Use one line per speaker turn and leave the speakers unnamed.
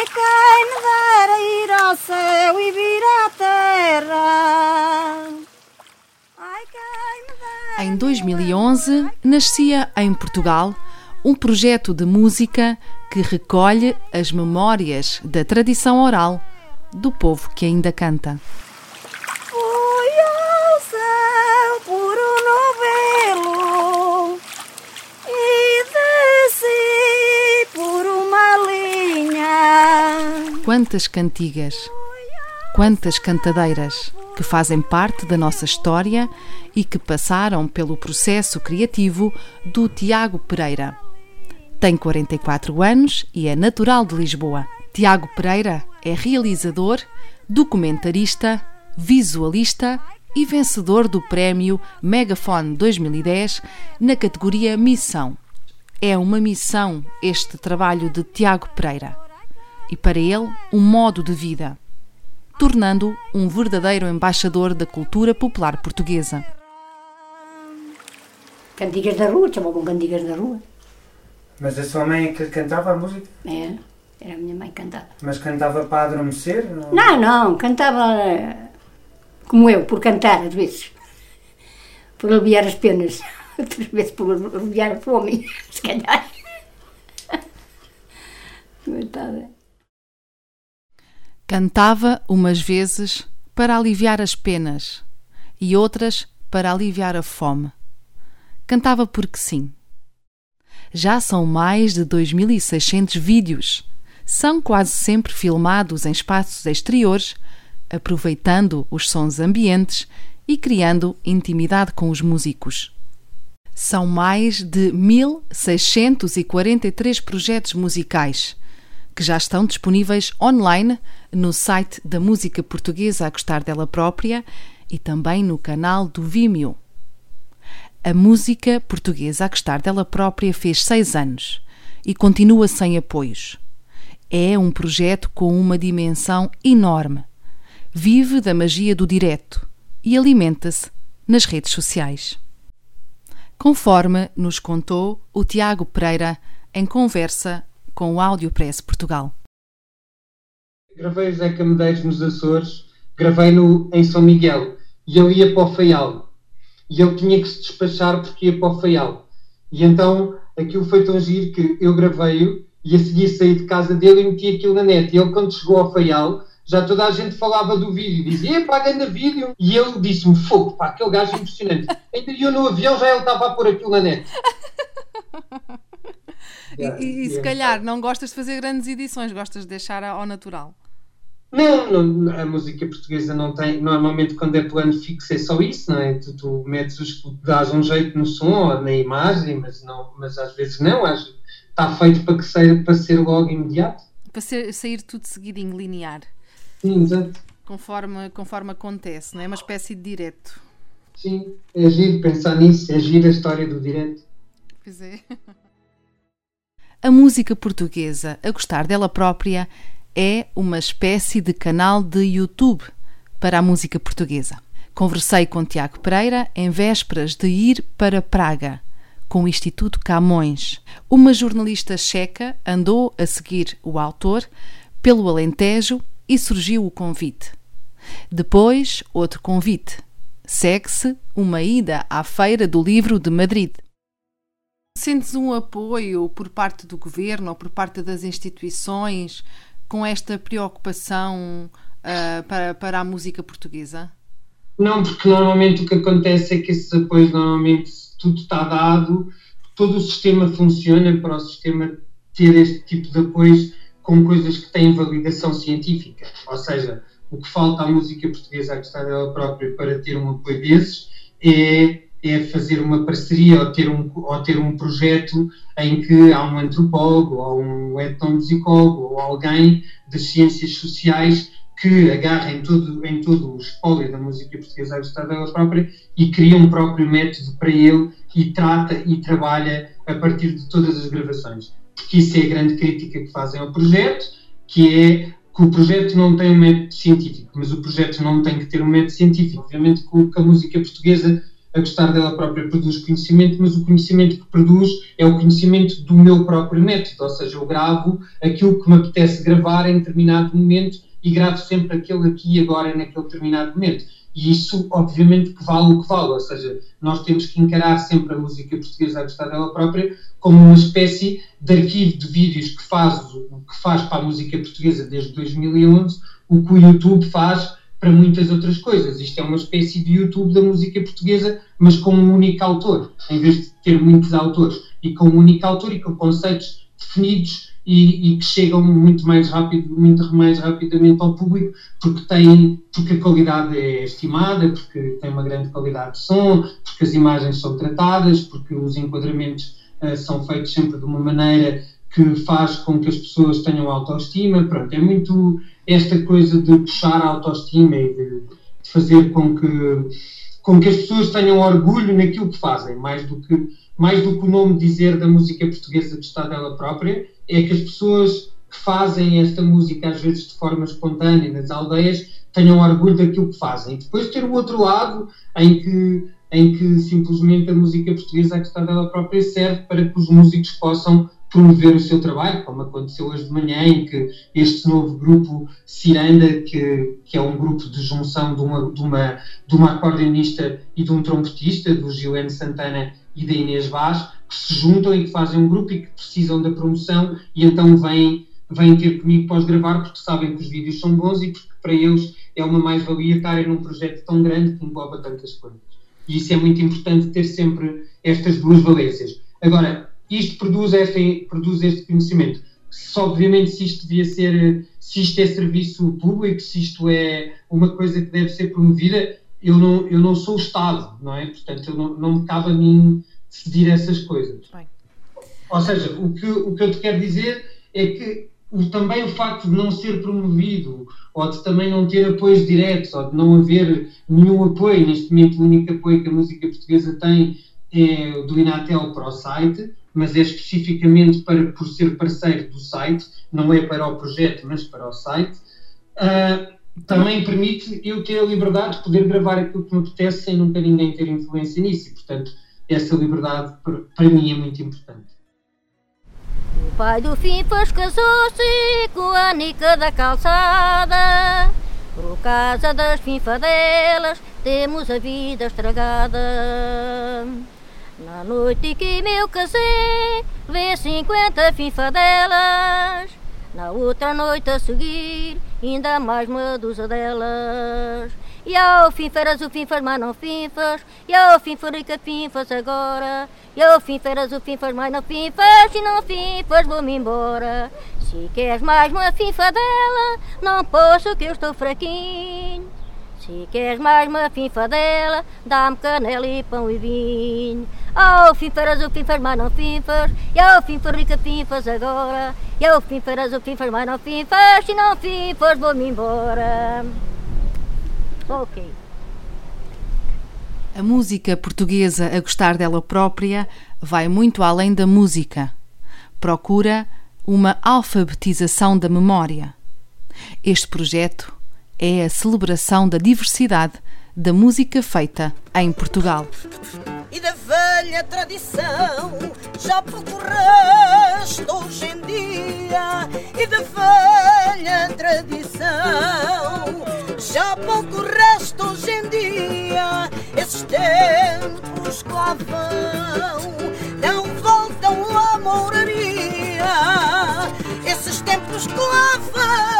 Ai, quem me dera ir ao céu e vir à terra. Ai, quem me dera.
Em 2011, nascia em Portugal um projeto de música que recolhe as memórias da tradição oral do povo que ainda canta. Quantas cantigas, quantas cantadeiras que fazem parte da nossa história e que passaram pelo processo criativo do Tiago Pereira. Tem 44 anos e é natural de Lisboa. Tiago Pereira é realizador, documentarista, visualista e vencedor do prémio Megafone 2010 na categoria Missão. É uma missão este trabalho de Tiago Pereira e para ele um modo de vida, tornando um verdadeiro embaixador da cultura popular portuguesa.
Cantigas da rua, chamavam cantigas da rua.
Mas a sua mãe é que cantava a música?
É, era a minha mãe que cantava.
Mas cantava para adormecer? Não?
Não, não, cantava como eu, por cantar às vezes. Por aliviar as penas. Outras vezes por aliviar a fome, se calhar. Coitada.
Cantava umas vezes para aliviar as penas e outras para aliviar a fome. Cantava porque sim. Já são mais de 2.600 vídeos. São quase sempre filmados em espaços exteriores, aproveitando os sons ambientes e criando intimidade com os músicos. São mais de 1.643 projetos musicais que já estão disponíveis online no site da música portuguesa a gostar dela própria e também no canal do Vimeo. A música portuguesa a gostar dela própria fez seis anos e continua sem apoios. É um projeto com uma dimensão enorme. Vive da magia do direto e alimenta-se nas redes sociais. Conforme nos contou o Tiago Pereira em conversa com o Audiopress Portugal.
Gravei Zeca Medeiros nos Açores, gravei-no em São Miguel e ele ia para o Faial. E ele tinha que se despachar porque ia para o Faial. E então aquilo foi tão giro que eu gravei-o e a seguir saí de casa dele e meti aquilo na net. E ele, quando chegou ao Faial, já toda a gente falava do vídeo, dizia, epá, grande vídeo. E ele disse-me, fogo, pá, aquele gajo é impressionante. Ainda eu no avião já ele estava a pôr aquilo na net.
E, e- se calhar não gostas de fazer grandes edições, gostas de deixar ao natural.
Não, não, a música portuguesa não tem. Normalmente, quando é plano fixo, é só isso, não é? Tu, tu metes os. dás um jeito no som ou na imagem, mas, não, mas às vezes não. Está feito para, que seja, para ser logo imediato.
Para ser- sair tudo seguidinho, linear,
Sim, exato.
conforme, conforme acontece, não é? Uma espécie de direto.
Sim, é giro pensar nisso, é giro a história do direto.
Pois é. A música portuguesa, a gostar dela própria, é uma espécie de canal de YouTube para a música portuguesa. Conversei com Tiago Pereira em vésperas de ir para Praga, com o Instituto Camões. Uma jornalista checa andou a seguir o autor pelo Alentejo e surgiu o convite. Depois, outro convite. Segue-se uma ida à Feira do Livro de Madrid. Sentes um apoio por parte do governo ou por parte das instituições com esta preocupação ah, para, para a música portuguesa?
Não, porque normalmente o que acontece é que esses apoios, normalmente, tudo está dado, todo o sistema funciona para o sistema ter este tipo de apoios com coisas que têm validação científica. Ou seja, o que falta à música portuguesa a gostar dela própria para ter um apoio desses é, é fazer uma parceria ou ter, um, ou ter um projeto em que há um antropólogo ou um etnomusicólogo ou alguém das ciências sociais que agarra em todo, em todo o espólio da música portuguesa a gostar dela própria e cria um próprio método para ele e trata e trabalha a partir de todas as gravações. Porque isso é a grande crítica que fazem ao projeto, que é que o projeto não tem um método científico, mas o projeto não tem que ter um método científico. Obviamente que a música portuguesa, a gostar dela própria, produz conhecimento, mas o conhecimento que produz é o conhecimento do meu próprio método, ou seja, eu gravo aquilo que me apetece gravar em determinado momento e gravo sempre aquele aqui e agora naquele determinado momento. E isso, obviamente, que vale o que vale, ou seja, nós temos que encarar sempre a música portuguesa a gostar dela própria como uma espécie de arquivo de vídeos que faz, que faz para a música portuguesa desde 2011 o que o YouTube faz para muitas outras coisas. Isto é uma espécie de YouTube da música portuguesa, mas com um único autor, em vez de ter muitos autores, e com um único autor e com conceitos definidos e, e, que chegam muito mais rápido, muito mais rapidamente ao público, porque tem, porque a qualidade é estimada, porque tem uma grande qualidade de som, porque as imagens são tratadas, porque os enquadramentos uh, são feitos sempre de uma maneira que faz com que as pessoas tenham autoestima. Pronto, é muito esta coisa de puxar a autoestima e de, de fazer com que com que as pessoas tenham orgulho naquilo que fazem, mais do que mais do que o nome dizer da música portuguesa de Estado dela própria, é que as pessoas que fazem esta música, às vezes de forma espontânea, nas aldeias, tenham orgulho daquilo que fazem. E depois ter o outro lado, em que, em que simplesmente a música portuguesa, a questão dela própria, serve para que os músicos possam promover o seu trabalho, como aconteceu hoje de manhã, em que este novo grupo Ciranda, que, que é um grupo de junção de uma, de, uma, de uma acordeonista e de um trompetista, do Gilene Santana e da Inês Vaz, que se juntam e que fazem um grupo e que precisam da promoção e então vêm, vêm ter comigo pós-gravar porque sabem que os vídeos são bons e porque para eles é uma mais-valia estarem num projeto tão grande que engloba tantas coisas. E isso é muito importante ter sempre estas duas valências. Agora, isto produz, produz este conhecimento. Se, obviamente, se isto devia ser, se isto é serviço público, se isto é uma coisa que deve ser promovida, eu não, eu não sou o Estado, não é? Portanto, não, não me cabe a mim decidir essas coisas. Bem. Ou seja, o que, o que eu te quero dizer é que o, também o facto de não ser promovido, ou de também não ter apoios diretos, ou de não haver nenhum apoio, neste momento o único apoio que a música portuguesa tem é do Inatel para o site, mas é especificamente para, por ser parceiro do site, não é para o projeto, mas para o site. Uh, também permite eu ter a liberdade de poder gravar aquilo que me apetece sem nunca ninguém ter influência nisso. E, portanto, essa liberdade para mim é muito importante.
O pai do Finfas casou-se com a Nica da calçada. Por causa das finfadelas temos a vida estragada. Na noite que meu casei, vê cinquenta finfadelas. Na outra noite a seguir, ainda mais uma dúzia delas. E ao fim feras o fim faz, mas não finfas. E ao fim farica finfas agora. E ao fim feras o fim faz, mas não finfas. E não finfas, vou-me embora. Se queres mais uma finfa dela, não posso que eu estou fraquinho. Se queres mais uma finfa dela, dá-me canela e pão e vinho. Ao fim farás o faz, mas não finfas. E ao fim rica finfas agora. E ao fim farás o faz, mas não finfas. Se não finfas, vou-me embora. Ok.
A música portuguesa a gostar dela própria vai muito além da música. Procura uma alfabetização da memória. Este projeto é a celebração da diversidade da música feita em Portugal.
E da velha tradição já procuraste hoje em dia, e da velha tradição já pouco resto hoje em dia. Esses tempos que vão não voltam à moraria. Esses tempos que vão